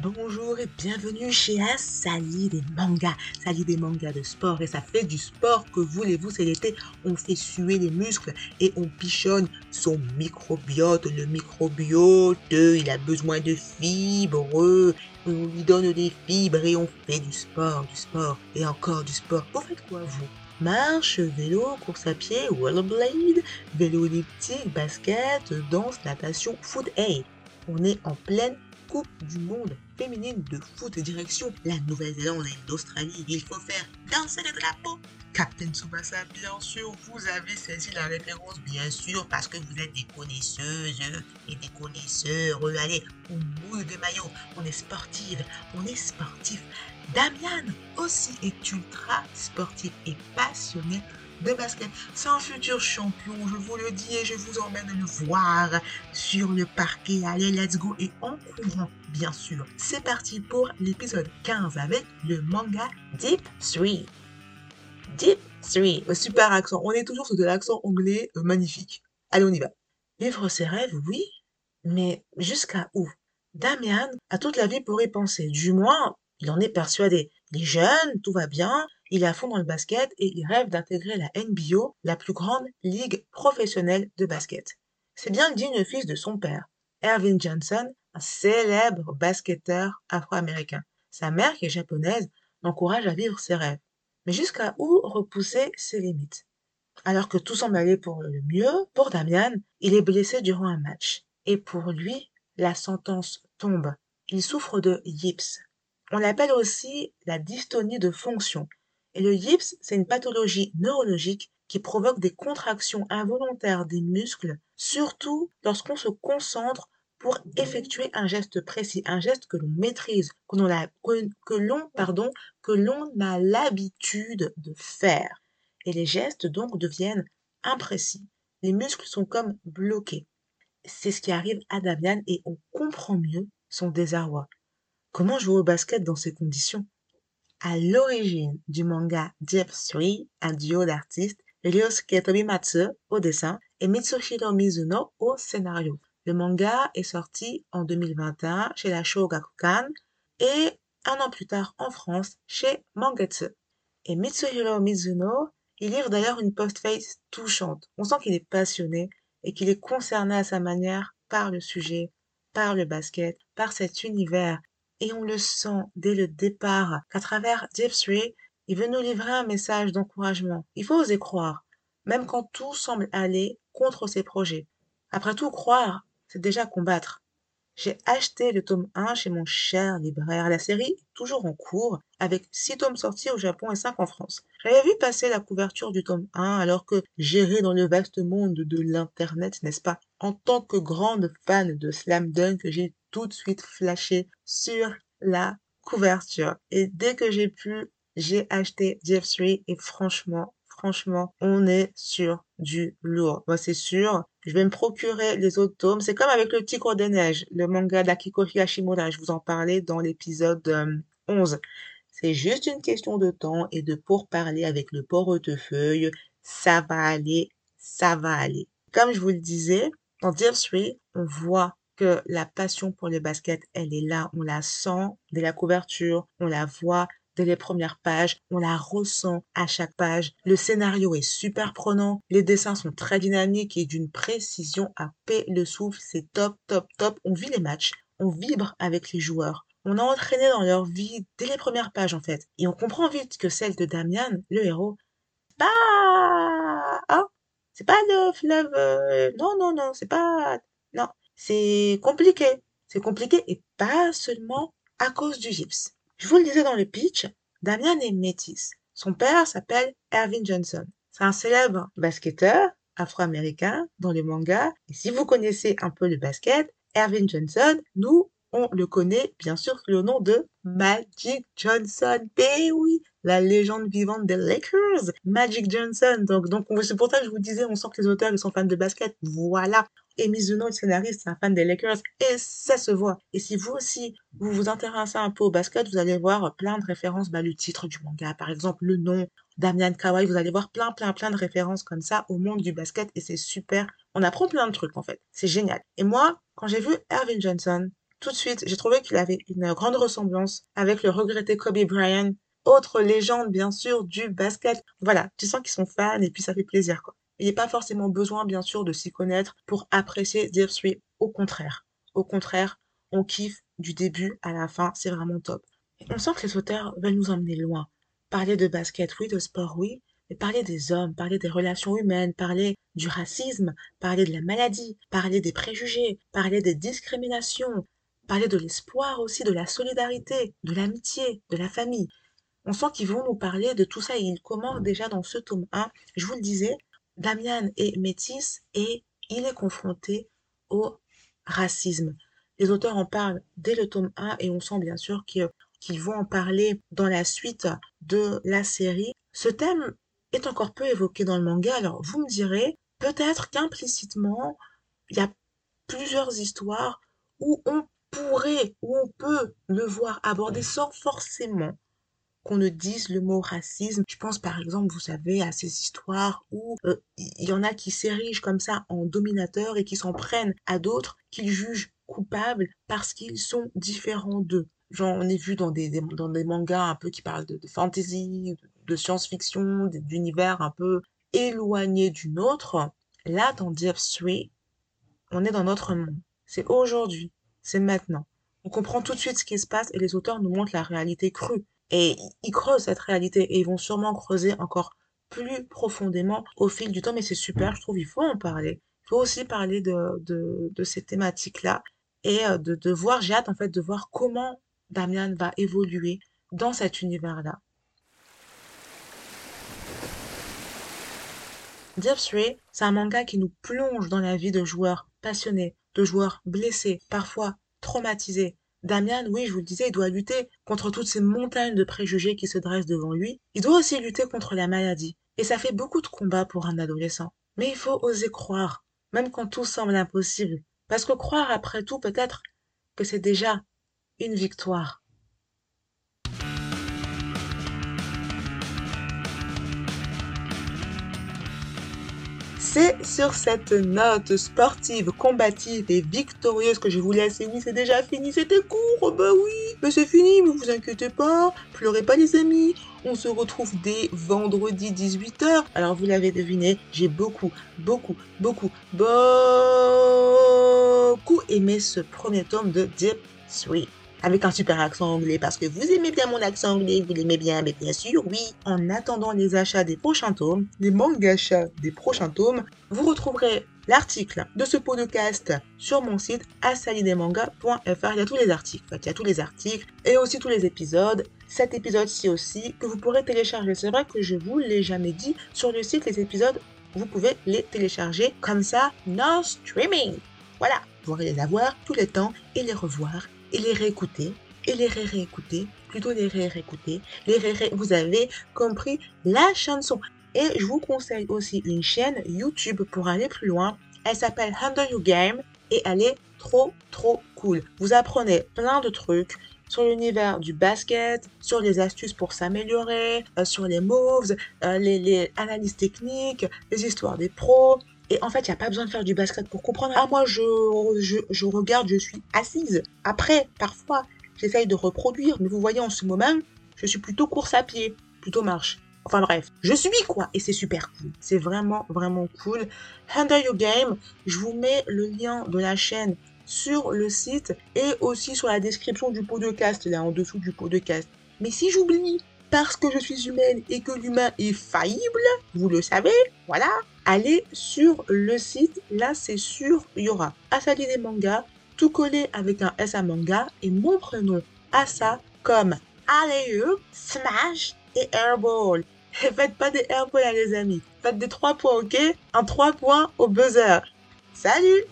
Bonjour et bienvenue chez Asali des mangas. Sali des mangas de sport et ça fait du sport que voulez-vous, c'est l'été. On fait suer les muscles et on pichonne son microbiote. Le microbiote, il a besoin de fibres. On lui donne des fibres et on fait du sport, du sport et encore du sport. Vous faites quoi vous? Marche, vélo, course à pied, rollerblade, vélo elliptique, basket, danse, natation, foot. Hey, on est en pleine Coupe du monde féminine de foot direction la Nouvelle-Zélande et l'Australie. Il faut faire danser le drapeau. Captain Tsubasa, bien sûr, vous avez saisi la référence, bien sûr, parce que vous êtes des connaisseuses et des connaisseurs. Allez, on mouille des maillots, on est sportive, on est sportif. Damian aussi est ultra sportif et passionné de basket. C'est un futur champion, je vous le dis et je vous emmène le voir sur le parquet. Allez, let's go et en courant, bien sûr. C'est parti pour l'épisode 15 avec le manga Deep 3. Deep 3. Super accent. On est toujours sur de l'accent anglais euh, magnifique. Allez, on y va. Vivre ses rêves, oui, mais jusqu'à où? Damian a toute la vie pour y penser. Du moins, il en est persuadé. Il est jeune, tout va bien, il est fond dans le basket et il rêve d'intégrer la NBO, la plus grande ligue professionnelle de basket. C'est bien le digne fils de son père, Ervin Johnson, un célèbre basketteur afro-américain. Sa mère, qui est japonaise, l'encourage à vivre ses rêves. Mais jusqu'à où repousser ses limites? Alors que tout semble aller pour le mieux, pour Damian, il est blessé durant un match. Et pour lui, la sentence tombe. Il souffre de yips. On l'appelle aussi la dystonie de fonction. Et le yips, c'est une pathologie neurologique qui provoque des contractions involontaires des muscles, surtout lorsqu'on se concentre pour effectuer un geste précis, un geste que l'on maîtrise, que l'on a, l'habitude de faire. Et les gestes donc deviennent imprécis. Les muscles sont comme bloqués. C'est ce qui arrive à Damian et on comprend mieux son désarroi. Comment jouer au basket dans ces conditions? À l'origine du manga Deep 3, un duo d'artistes, Ryosuke Tobimatsu au dessin et Mitsuhiro Mizuno au scénario. Le manga est sorti en 2021 chez la Shogakukan et un an plus tard en France chez Mangetsu. Et Mitsuhiro Mizuno, il livre d'ailleurs une postface touchante. On sent qu'il est passionné et qu'il est concerné à sa manière par le sujet, par le basket, par cet univers et on le sent dès le départ qu'à travers Deep 3, il veut nous livrer un message d'encouragement. Il faut oser croire, même quand tout semble aller contre ses projets. Après tout, croire, c'est déjà combattre. J'ai acheté le tome 1 chez mon cher libraire. La série toujours en cours, avec 6 tomes sortis au Japon et 5 en France. J'avais vu passer la couverture du tome 1 alors que j'irai dans le vaste monde de l'Internet, n'est-ce pas? En tant que grande fan de Slam Dunk, j'ai tout de suite flashé sur la couverture. Et dès que j'ai pu, j'ai acheté Jeff3 et franchement, franchement, on est sur du lourd. Moi, c'est sûr, je vais me procurer les autres tomes. C'est comme avec le Tigre des Neiges, le manga d'Akiko Higashimura. Je vous en parlais dans l'épisode 11. Euh, c'est juste une question de temps et de pourparler avec le portefeuille. Ça va aller, ça va aller. Comme je vous le disais, dans Dear 3, on voit la passion pour le basket, elle est là, on la sent dès la couverture, on la voit dès les premières pages, on la ressent à chaque page. Le scénario est super prenant, les dessins sont très dynamiques et d'une précision à paix le souffle, c'est top, top, top. On vit les matchs, on vibre avec les joueurs. On a entraîné dans leur vie dès les premières pages en fait. Et on comprend vite que celle de Damian, le héros, pas... Ah, c'est pas le fleuve... Euh, non, non, non, c'est pas... Non, c'est compliqué. C'est compliqué et pas seulement à cause du gypse. Je vous le disais dans le pitch, Damien est métis. Son père s'appelle Ervin Johnson. C'est un célèbre basketteur afro-américain dans les mangas. Et si vous connaissez un peu le basket, Ervin Johnson, nous, on le connaît bien sûr sous le nom de Magic Johnson. Eh oui, la légende vivante des Lakers, Magic Johnson. Donc, donc c'est pour ça que je vous disais, on sent que les auteurs ils sont fans de basket. Voilà. Et Mizuno, le scénariste, c'est un fan des Lakers. Et ça se voit. Et si vous aussi, vous vous intéressez un peu au basket, vous allez voir plein de références. Bah, le titre du manga, par exemple, le nom, Damian Kawai. Vous allez voir plein, plein, plein de références comme ça au monde du basket. Et c'est super. On apprend plein de trucs, en fait. C'est génial. Et moi, quand j'ai vu Ervin Johnson, tout de suite, j'ai trouvé qu'il avait une grande ressemblance avec le regretté Kobe Bryant, autre légende bien sûr du basket. Voilà, tu sens qu'ils sont fans et puis ça fait plaisir quoi. Il n'y a pas forcément besoin bien sûr de s'y connaître pour apprécier Dear Sweet. Au contraire, au contraire, on kiffe du début à la fin, c'est vraiment top. on sent que les auteurs veulent nous emmener loin. Parler de basket, oui, de sport, oui, mais parler des hommes, parler des relations humaines, parler du racisme, parler de la maladie, parler des préjugés, parler des discriminations, parler de l'espoir aussi, de la solidarité, de l'amitié, de la famille. On sent qu'ils vont nous parler de tout ça et ils commencent déjà dans ce tome 1. Je vous le disais, Damian est métis et il est confronté au racisme. Les auteurs en parlent dès le tome 1 et on sent bien sûr qu'ils vont en parler dans la suite de la série. Ce thème est encore peu évoqué dans le manga, alors vous me direz, peut-être qu'implicitement, il y a plusieurs histoires où on pourrait, où on peut le voir abordé sans forcément qu'on ne dise le mot racisme. Je pense par exemple, vous savez, à ces histoires où euh, il y en a qui s'érigent comme ça en dominateurs et qui s'en prennent à d'autres qu'ils jugent coupables parce qu'ils sont différents d'eux. J'en ai vu dans des, dans des mangas un peu qui parlent de, fantasy, de, science-fiction, d'univers un peu éloignés du nôtre. Là, dans Deep 3, on est dans notre monde. C'est aujourd'hui, c'est maintenant. On comprend tout de suite ce qui se passe et les auteurs nous montrent la réalité crue. Et ils creusent cette réalité et ils vont sûrement creuser encore plus profondément au fil du temps. Mais c'est super, je trouve, il faut en parler. Il faut aussi parler de, de, de ces thématiques-là et euh, de, de voir, j'ai hâte en fait de voir comment Damian va évoluer dans cet univers-là. Deep 3, c'est un manga qui nous plonge dans la vie de joueurs passionnés, de joueurs blessés, parfois traumatisés. Damian, oui, je vous le disais, il doit lutter contre toutes ces montagnes de préjugés qui se dressent devant lui. Il doit aussi lutter contre la maladie. Et ça fait beaucoup de combats pour un adolescent. Mais il faut oser croire, même quand tout semble impossible. Parce que croire après tout, peut-être que c'est déjà une victoire. C'est sur cette note sportive, combative et victorieuse que je vous laisse. Et oui, c'est déjà fini, c'était court, oh bah oui. Mais c'est fini, ne vous inquiétez pas. Pleurez pas les amis. On se retrouve dès vendredi 18h. Alors vous l'avez deviné, j'ai beaucoup, beaucoup, beaucoup, beaucoup aimé ce premier tome de Deep Sweet avec un super accent anglais parce que vous aimez bien mon accent anglais, vous l'aimez bien, mais bien sûr, oui. En attendant les achats des prochains tomes, les mangas achats des prochains tomes, vous retrouverez l'article de ce podcast sur mon site asalidemanga.fr. Il y a tous les articles, il y a tous les articles et aussi tous les épisodes. Cet épisode-ci aussi que vous pourrez télécharger. C'est vrai que je vous l'ai jamais dit sur le site, les épisodes, vous pouvez les télécharger comme ça, non streaming. Voilà, vous pourrez les avoir tout le temps et les revoir et les réécouter et les ré-réécouter, plutôt les ré-réécouter, les ré, Vous avez compris la chanson. Et je vous conseille aussi une chaîne YouTube pour aller plus loin. Elle s'appelle Handle Your Game et elle est trop trop cool. Vous apprenez plein de trucs sur l'univers du basket, sur les astuces pour s'améliorer, euh, sur les moves, euh, les, les analyses techniques, les histoires des pros, et en fait, il n'y a pas besoin de faire du basket pour comprendre. Ah, moi, je, je, regarde, je suis assise. Après, parfois, j'essaye de reproduire. Mais vous voyez, en ce moment, je suis plutôt course à pied, plutôt marche. Enfin bref, je suis quoi et c'est super cool. C'est vraiment vraiment cool. Handle Your Game, je vous mets le lien de la chaîne sur le site et aussi sur la description du podcast là en dessous du podcast. Mais si j'oublie parce que je suis humaine et que l'humain est faillible, vous le savez, voilà, allez sur le site, là c'est sûr, il y aura Asali des mangas, tout collé avec un S à manga et mon prénom Asa comme Allez Smash et Airball. Et faites pas des airballs les amis, faites des 3 points ok? Un 3 points au buzzer. Salut